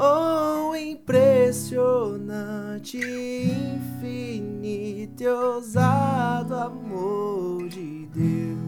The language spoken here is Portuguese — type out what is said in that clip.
Oh, impressionante, infinito e ousado amor de Deus.